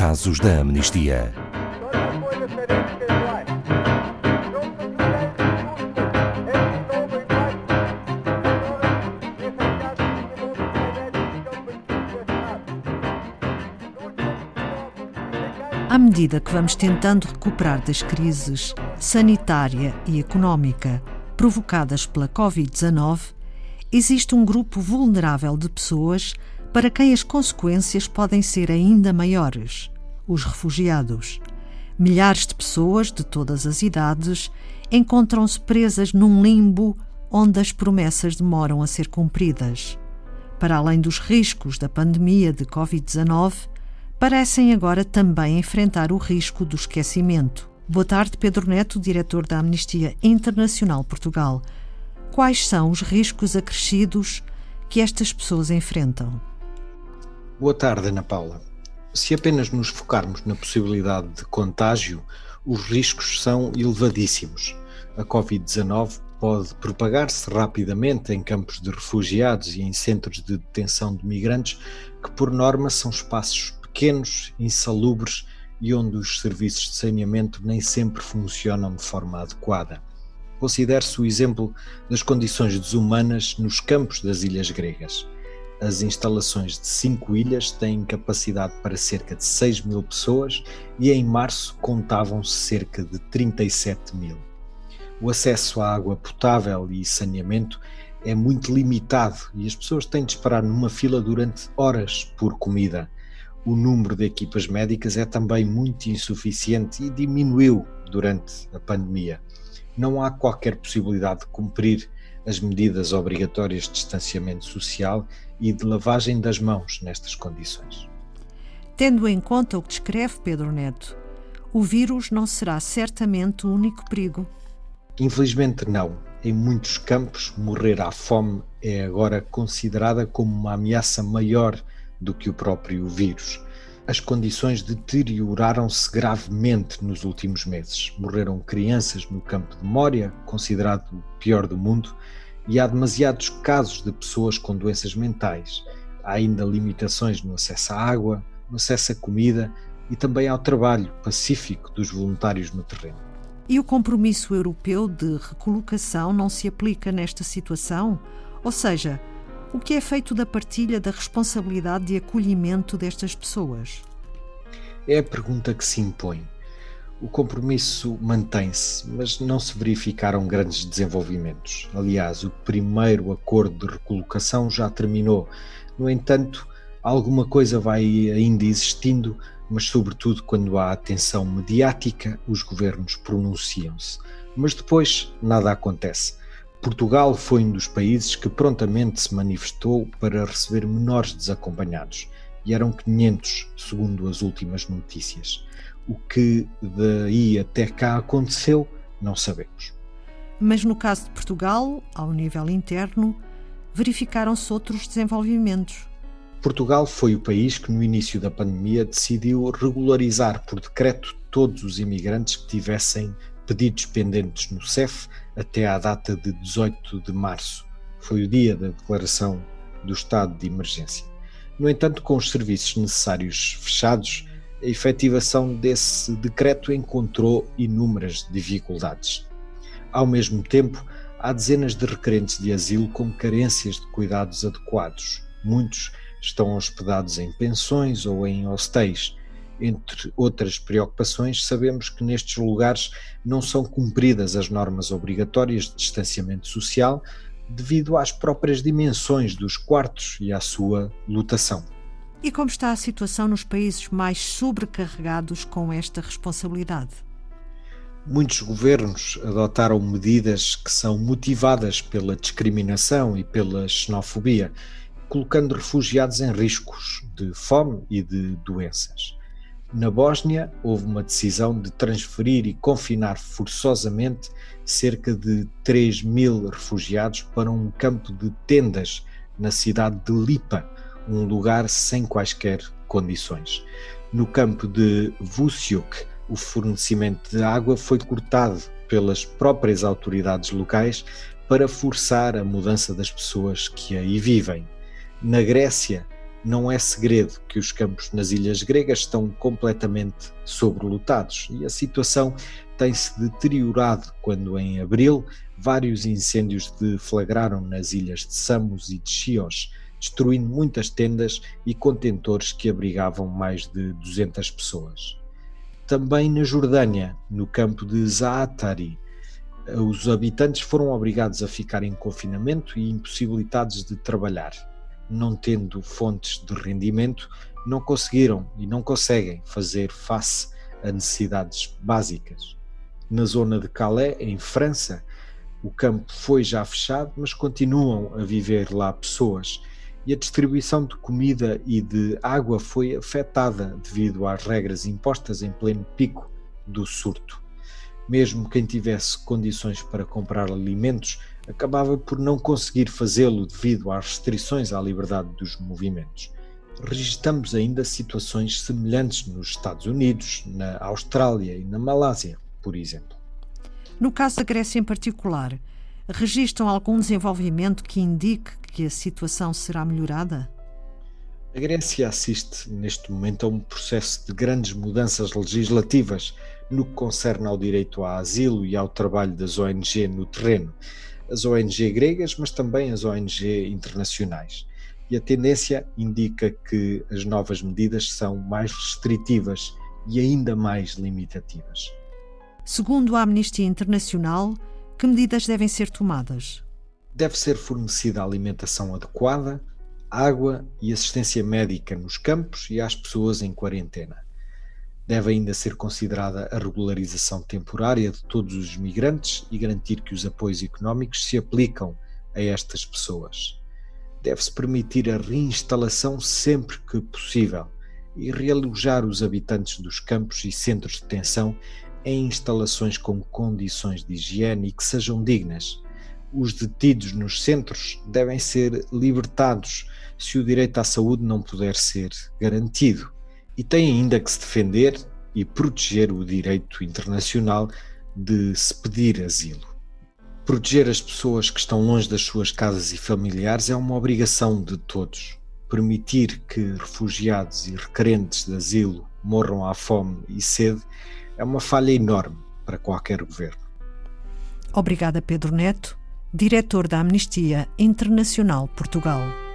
casos da amnistia. À medida que vamos tentando recuperar das crises sanitária e económica provocadas pela Covid-19, existe um grupo vulnerável de pessoas para quem as consequências podem ser ainda maiores: os refugiados. Milhares de pessoas de todas as idades encontram-se presas num limbo onde as promessas demoram a ser cumpridas. Para além dos riscos da pandemia de Covid-19, parecem agora também enfrentar o risco do esquecimento. Boa tarde, Pedro Neto, diretor da Amnistia Internacional Portugal. Quais são os riscos acrescidos que estas pessoas enfrentam? Boa tarde, Ana Paula. Se apenas nos focarmos na possibilidade de contágio, os riscos são elevadíssimos. A Covid-19 pode propagar-se rapidamente em campos de refugiados e em centros de detenção de migrantes, que por norma são espaços pequenos, insalubres e onde os serviços de saneamento nem sempre funcionam de forma adequada. Considere-se o exemplo das condições desumanas nos campos das ilhas gregas. As instalações de cinco ilhas têm capacidade para cerca de 6 mil pessoas e em março contavam-se cerca de 37 mil. O acesso à água potável e saneamento é muito limitado e as pessoas têm de esperar numa fila durante horas por comida o número de equipas médicas é também muito insuficiente e diminuiu durante a pandemia. Não há qualquer possibilidade de cumprir as medidas obrigatórias de distanciamento social e de lavagem das mãos nestas condições. Tendo em conta o que descreve Pedro Neto, o vírus não será certamente o único perigo. Infelizmente, não. Em muitos campos, morrer à fome é agora considerada como uma ameaça maior do que o próprio vírus. As condições deterioraram-se gravemente nos últimos meses. Morreram crianças no campo de Mória, considerado o pior do mundo, e há demasiados casos de pessoas com doenças mentais. Há ainda limitações no acesso à água, no acesso à comida e também ao trabalho pacífico dos voluntários no terreno. E o compromisso europeu de recolocação não se aplica nesta situação? Ou seja, o que é feito da partilha da responsabilidade de acolhimento destas pessoas? É a pergunta que se impõe. O compromisso mantém-se, mas não se verificaram grandes desenvolvimentos. Aliás, o primeiro acordo de recolocação já terminou. No entanto, alguma coisa vai ainda existindo, mas, sobretudo, quando há atenção mediática, os governos pronunciam-se. Mas depois nada acontece. Portugal foi um dos países que prontamente se manifestou para receber menores desacompanhados, e eram 500, segundo as últimas notícias. O que daí até cá aconteceu, não sabemos. Mas no caso de Portugal, ao nível interno, verificaram-se outros desenvolvimentos. Portugal foi o país que, no início da pandemia, decidiu regularizar por decreto todos os imigrantes que tivessem pedidos pendentes no CEF até à data de 18 de março. Foi o dia da declaração do estado de emergência. No entanto, com os serviços necessários fechados, a efetivação desse decreto encontrou inúmeras dificuldades. Ao mesmo tempo, há dezenas de requerentes de asilo com carências de cuidados adequados. Muitos estão hospedados em pensões ou em hostéis, entre outras preocupações, sabemos que nestes lugares não são cumpridas as normas obrigatórias de distanciamento social devido às próprias dimensões dos quartos e à sua lotação. E como está a situação nos países mais sobrecarregados com esta responsabilidade? Muitos governos adotaram medidas que são motivadas pela discriminação e pela xenofobia, colocando refugiados em riscos de fome e de doenças. Na Bósnia, houve uma decisão de transferir e confinar forçosamente cerca de 3 mil refugiados para um campo de tendas na cidade de Lipa, um lugar sem quaisquer condições. No campo de Vuciuk, o fornecimento de água foi cortado pelas próprias autoridades locais para forçar a mudança das pessoas que aí vivem. Na Grécia, Não é segredo que os campos nas ilhas gregas estão completamente sobrelotados e a situação tem-se deteriorado quando, em abril, vários incêndios deflagraram nas ilhas de Samos e de Chios, destruindo muitas tendas e contentores que abrigavam mais de 200 pessoas. Também na Jordânia, no campo de Zaatari, os habitantes foram obrigados a ficar em confinamento e impossibilitados de trabalhar. Não tendo fontes de rendimento, não conseguiram e não conseguem fazer face a necessidades básicas. Na zona de Calais, em França, o campo foi já fechado, mas continuam a viver lá pessoas e a distribuição de comida e de água foi afetada devido às regras impostas em pleno pico do surto. Mesmo quem tivesse condições para comprar alimentos acabava por não conseguir fazê-lo devido às restrições à liberdade dos movimentos. Registramos ainda situações semelhantes nos Estados Unidos, na Austrália e na Malásia, por exemplo. No caso da Grécia em particular, registram algum desenvolvimento que indique que a situação será melhorada? A Grécia assiste neste momento a um processo de grandes mudanças legislativas no que concerne ao direito a asilo e ao trabalho das ONG no terreno, as ONG gregas, mas também as ONG internacionais. E a tendência indica que as novas medidas são mais restritivas e ainda mais limitativas. Segundo a Amnistia Internacional, que medidas devem ser tomadas? Deve ser fornecida alimentação adequada, água e assistência médica nos campos e às pessoas em quarentena. Deve ainda ser considerada a regularização temporária de todos os migrantes e garantir que os apoios económicos se aplicam a estas pessoas. Deve-se permitir a reinstalação sempre que possível e realojar os habitantes dos campos e centros de detenção em instalações com condições de higiene e que sejam dignas. Os detidos nos centros devem ser libertados se o direito à saúde não puder ser garantido. E têm ainda que se defender e proteger o direito internacional de se pedir asilo. Proteger as pessoas que estão longe das suas casas e familiares é uma obrigação de todos. Permitir que refugiados e requerentes de asilo morram à fome e sede é uma falha enorme para qualquer governo. Obrigada, Pedro Neto, diretor da Amnistia Internacional Portugal.